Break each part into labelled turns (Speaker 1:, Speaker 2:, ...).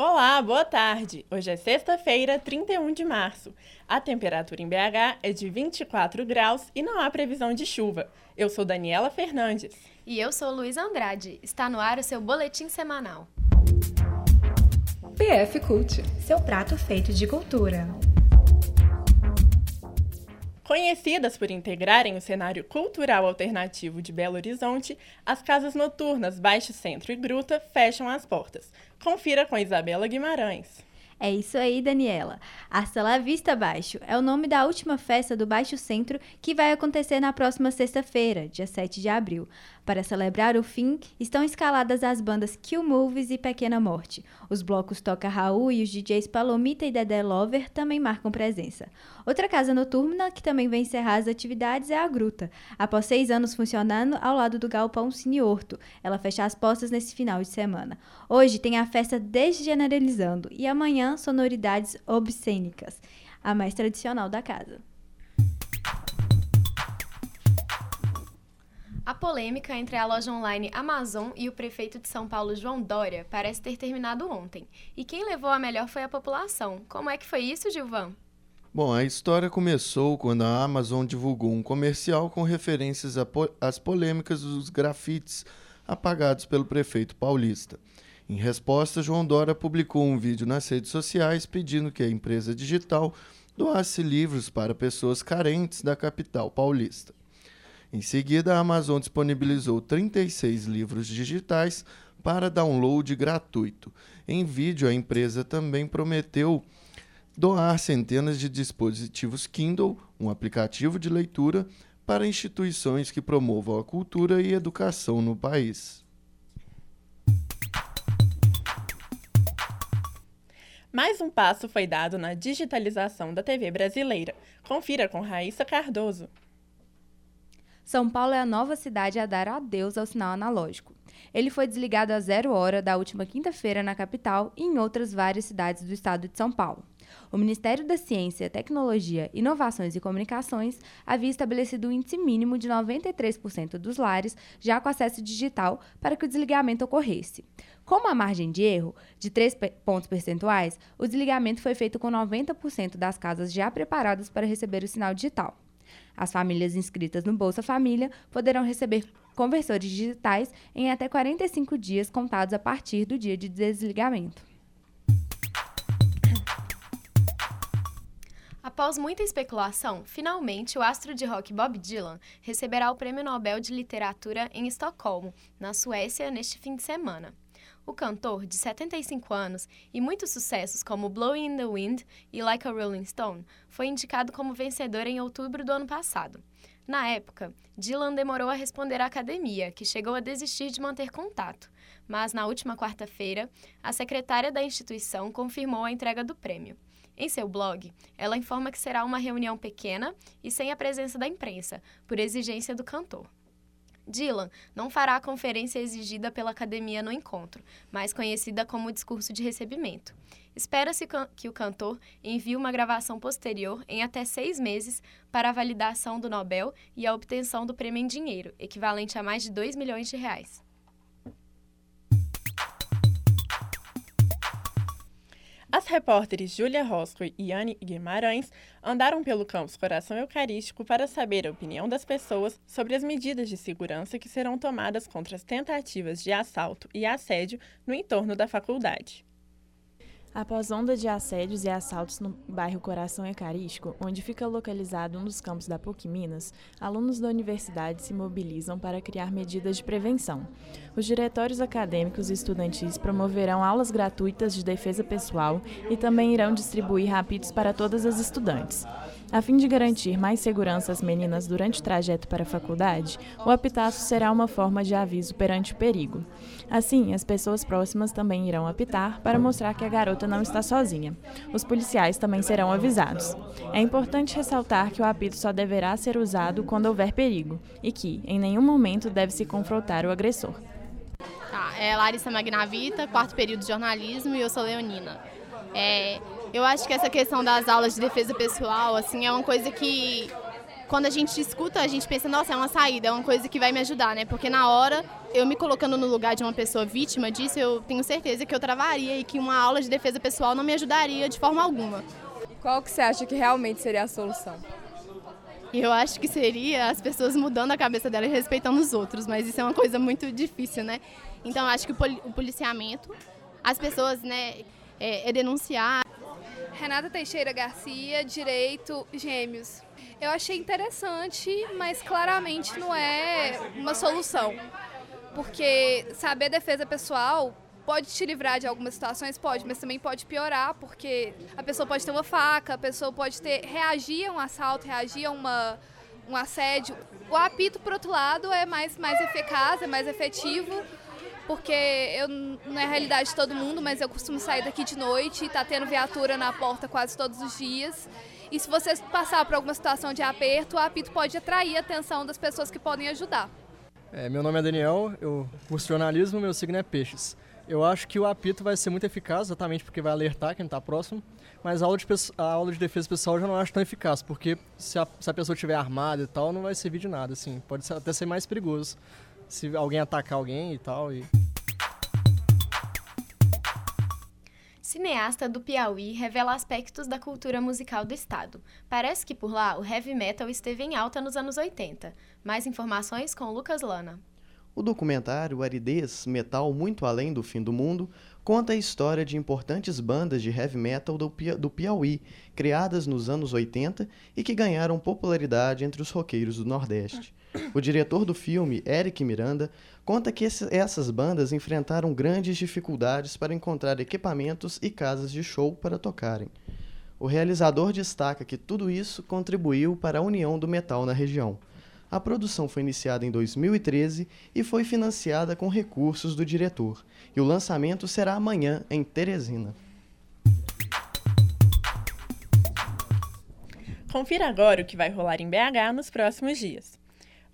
Speaker 1: Olá, boa tarde. Hoje é sexta-feira, 31 de março. A temperatura em BH é de 24 graus e não há previsão de chuva. Eu sou Daniela Fernandes.
Speaker 2: E eu sou Luiz Andrade. Está no ar o seu boletim semanal.
Speaker 3: PF Cult, seu prato feito de cultura.
Speaker 1: Conhecidas por integrarem o cenário cultural alternativo de Belo Horizonte, as casas noturnas Baixo Centro e Gruta fecham as portas. Confira com Isabela Guimarães.
Speaker 4: É isso aí, Daniela. Hasta la vista Baixo é o nome da última festa do Baixo Centro que vai acontecer na próxima sexta-feira, dia 7 de abril. Para celebrar o fim, estão escaladas as bandas Kill Movies e Pequena Morte. Os blocos Toca Raul e os DJs Palomita e Dedé Lover também marcam presença. Outra casa noturna que também vai encerrar as atividades é a Gruta. Após seis anos funcionando ao lado do Galpão Cine Horto, ela fecha as portas nesse final de semana. Hoje tem a festa Desgeneralizando e amanhã sonoridades obscênicas, a mais tradicional da casa.
Speaker 2: A polêmica entre a loja online Amazon e o prefeito de São Paulo, João Dória, parece ter terminado ontem. E quem levou a melhor foi a população. Como é que foi isso, Gilvan?
Speaker 5: Bom, a história começou quando a Amazon divulgou um comercial com referências às polêmicas dos grafites apagados pelo prefeito paulista. Em resposta, João Dória publicou um vídeo nas redes sociais pedindo que a empresa digital doasse livros para pessoas carentes da capital paulista. Em seguida, a Amazon disponibilizou 36 livros digitais para download gratuito. Em vídeo, a empresa também prometeu doar centenas de dispositivos Kindle, um aplicativo de leitura, para instituições que promovam a cultura e educação no país.
Speaker 1: Mais um passo foi dado na digitalização da TV brasileira. Confira com Raíssa Cardoso.
Speaker 6: São Paulo é a nova cidade a dar adeus ao sinal analógico. Ele foi desligado a zero hora da última quinta-feira na capital e em outras várias cidades do estado de São Paulo. O Ministério da Ciência, Tecnologia, Inovações e Comunicações havia estabelecido um índice mínimo de 93% dos lares já com acesso digital para que o desligamento ocorresse. Como a margem de erro de 3 pontos percentuais, o desligamento foi feito com 90% das casas já preparadas para receber o sinal digital. As famílias inscritas no Bolsa Família poderão receber conversores digitais em até 45 dias contados a partir do dia de desligamento.
Speaker 2: Após muita especulação, finalmente o astro de rock Bob Dylan receberá o Prêmio Nobel de Literatura em Estocolmo, na Suécia, neste fim de semana. O cantor, de 75 anos e muitos sucessos como Blowing in the Wind e Like a Rolling Stone, foi indicado como vencedor em outubro do ano passado. Na época, Dylan demorou a responder à academia, que chegou a desistir de manter contato, mas na última quarta-feira, a secretária da instituição confirmou a entrega do prêmio. Em seu blog, ela informa que será uma reunião pequena e sem a presença da imprensa, por exigência do cantor. Dylan não fará a conferência exigida pela academia no encontro, mais conhecida como discurso de recebimento. Espera-se que o cantor envie uma gravação posterior em até seis meses para a validação do Nobel e a obtenção do prêmio em dinheiro, equivalente a mais de 2 milhões de reais.
Speaker 1: As repórteres Júlia Rosco e Anne Guimarães andaram pelo campus Coração Eucarístico para saber a opinião das pessoas sobre as medidas de segurança que serão tomadas contra as tentativas de assalto e assédio no entorno da faculdade.
Speaker 7: Após onda de assédios e assaltos no bairro Coração Eucarístico, onde fica localizado um dos campos da PUC Minas, alunos da universidade se mobilizam para criar medidas de prevenção. Os diretórios acadêmicos e estudantis promoverão aulas gratuitas de defesa pessoal e também irão distribuir rápidos para todas as estudantes. A fim de garantir mais segurança às meninas durante o trajeto para a faculdade, o apitaço será uma forma de aviso perante o perigo. Assim, as pessoas próximas também irão apitar para mostrar que a garota não está sozinha. Os policiais também serão avisados. É importante ressaltar que o apito só deverá ser usado quando houver perigo e que, em nenhum momento, deve se confrontar o agressor.
Speaker 8: Tá, é Larissa Magnavita, quarto período de jornalismo e eu sou leonina. É, eu acho que essa questão das aulas de defesa pessoal, assim, é uma coisa que quando a gente escuta, a gente pensa, nossa, é uma saída, é uma coisa que vai me ajudar, né? Porque na hora, eu me colocando no lugar de uma pessoa vítima disso, eu tenho certeza que eu travaria e que uma aula de defesa pessoal não me ajudaria de forma alguma.
Speaker 6: E qual que você acha que realmente seria a solução?
Speaker 8: Eu acho que seria as pessoas mudando a cabeça delas e respeitando os outros, mas isso é uma coisa muito difícil, né? Então, eu acho que o policiamento, as pessoas, né, é, é denunciar.
Speaker 9: Renata Teixeira Garcia, Direito Gêmeos. Eu achei interessante, mas claramente não é uma solução. Porque saber defesa pessoal pode te livrar de algumas situações, pode, mas também pode piorar, porque a pessoa pode ter uma faca, a pessoa pode ter reagir a um assalto, reagir a uma, um assédio. O apito, por outro lado, é mais, mais eficaz, é mais efetivo, porque eu, não é a realidade de todo mundo, mas eu costumo sair daqui de noite e tá tendo viatura na porta quase todos os dias. E se você passar por alguma situação de aperto, o apito pode atrair a atenção das pessoas que podem ajudar.
Speaker 10: É, meu nome é Daniel, eu curso jornalismo, meu signo é peixes. Eu acho que o apito vai ser muito eficaz, exatamente porque vai alertar quem está próximo, mas a aula, de, a aula de defesa pessoal eu já não acho tão eficaz, porque se a, se a pessoa estiver armada e tal, não vai servir de nada, assim, pode ser, até ser mais perigoso se alguém atacar alguém e tal. E...
Speaker 2: Cineasta do Piauí revela aspectos da cultura musical do estado. Parece que por lá o heavy metal esteve em alta nos anos 80. Mais informações com Lucas Lana.
Speaker 11: O documentário Aridez Metal Muito Além do Fim do Mundo conta a história de importantes bandas de heavy metal do, Piauí, criadas nos anos 80 e que ganharam popularidade entre os roqueiros do Nordeste. O diretor do filme, Eric Miranda, conta que esse, essas bandas enfrentaram grandes dificuldades para encontrar equipamentos e casas de show para tocarem. O realizador destaca que tudo isso contribuiu para a união do metal na região. A produção foi iniciada em 2013 e foi financiada com recursos do diretor, e o lançamento será amanhã em Teresina.
Speaker 1: Confira agora o que vai rolar em BH nos próximos dias.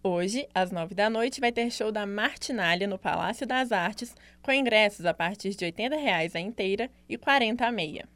Speaker 1: Hoje, às nove da noite, vai ter show da Martinalha no Palácio das Artes, com ingressos a partir de R$ 80 a inteira e R$ 40 a meia.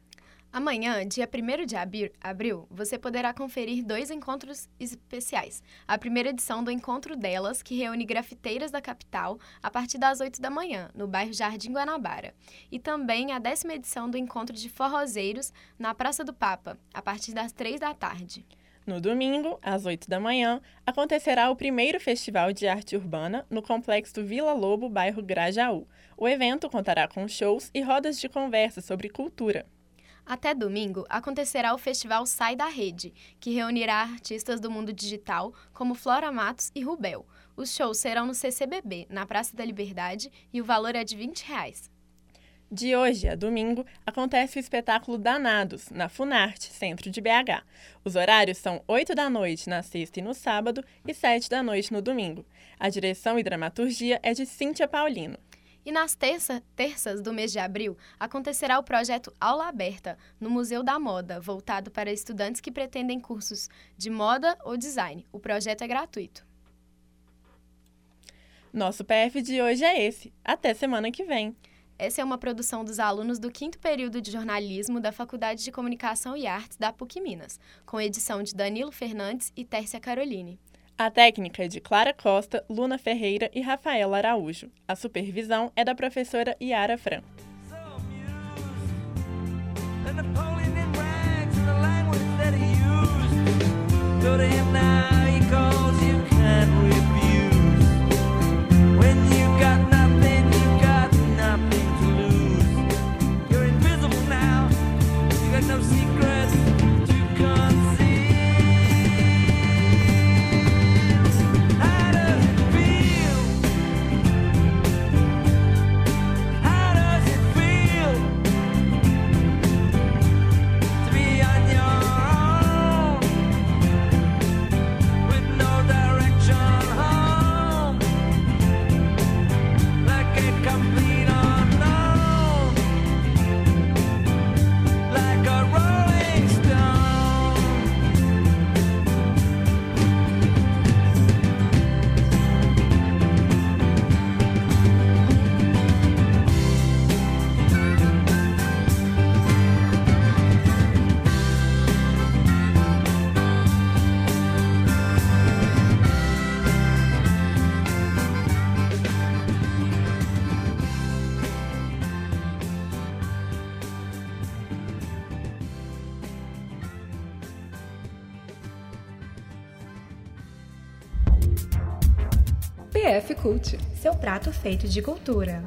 Speaker 2: Amanhã, dia 1 de abril, você poderá conferir dois encontros especiais. A primeira edição do Encontro Delas, que reúne grafiteiras da capital, a partir das 8 da manhã, no bairro Jardim Guanabara. E também a décima edição do Encontro de Forrozeiros, na Praça do Papa, a partir das 3 da tarde.
Speaker 1: No domingo, às 8 da manhã, acontecerá o primeiro Festival de Arte Urbana no Complexo Vila Lobo, bairro Grajaú. O evento contará com shows e rodas de conversa sobre cultura.
Speaker 2: Até domingo acontecerá o festival Sai da Rede, que reunirá artistas do mundo digital como Flora Matos e Rubel. Os shows serão no CCBB, na Praça da Liberdade, e o valor é de 20 reais.
Speaker 1: De hoje a domingo, acontece o espetáculo Danados, na Funarte, centro de BH. Os horários são 8 da noite na sexta e no sábado e 7 da noite no domingo. A direção e dramaturgia é de Cíntia Paulino.
Speaker 2: E nas terça, terças do mês de abril, acontecerá o projeto Aula Aberta, no Museu da Moda, voltado para estudantes que pretendem cursos de moda ou design. O projeto é gratuito.
Speaker 1: Nosso PF de hoje é esse. Até semana que vem.
Speaker 2: Essa é uma produção dos alunos do quinto período de jornalismo da Faculdade de Comunicação e Artes da PUC Minas, com edição de Danilo Fernandes e Tércia Caroline.
Speaker 1: A técnica é de Clara Costa, Luna Ferreira e Rafael Araújo. A supervisão é da professora Yara Fran.
Speaker 3: PF Cult, seu prato feito de cultura.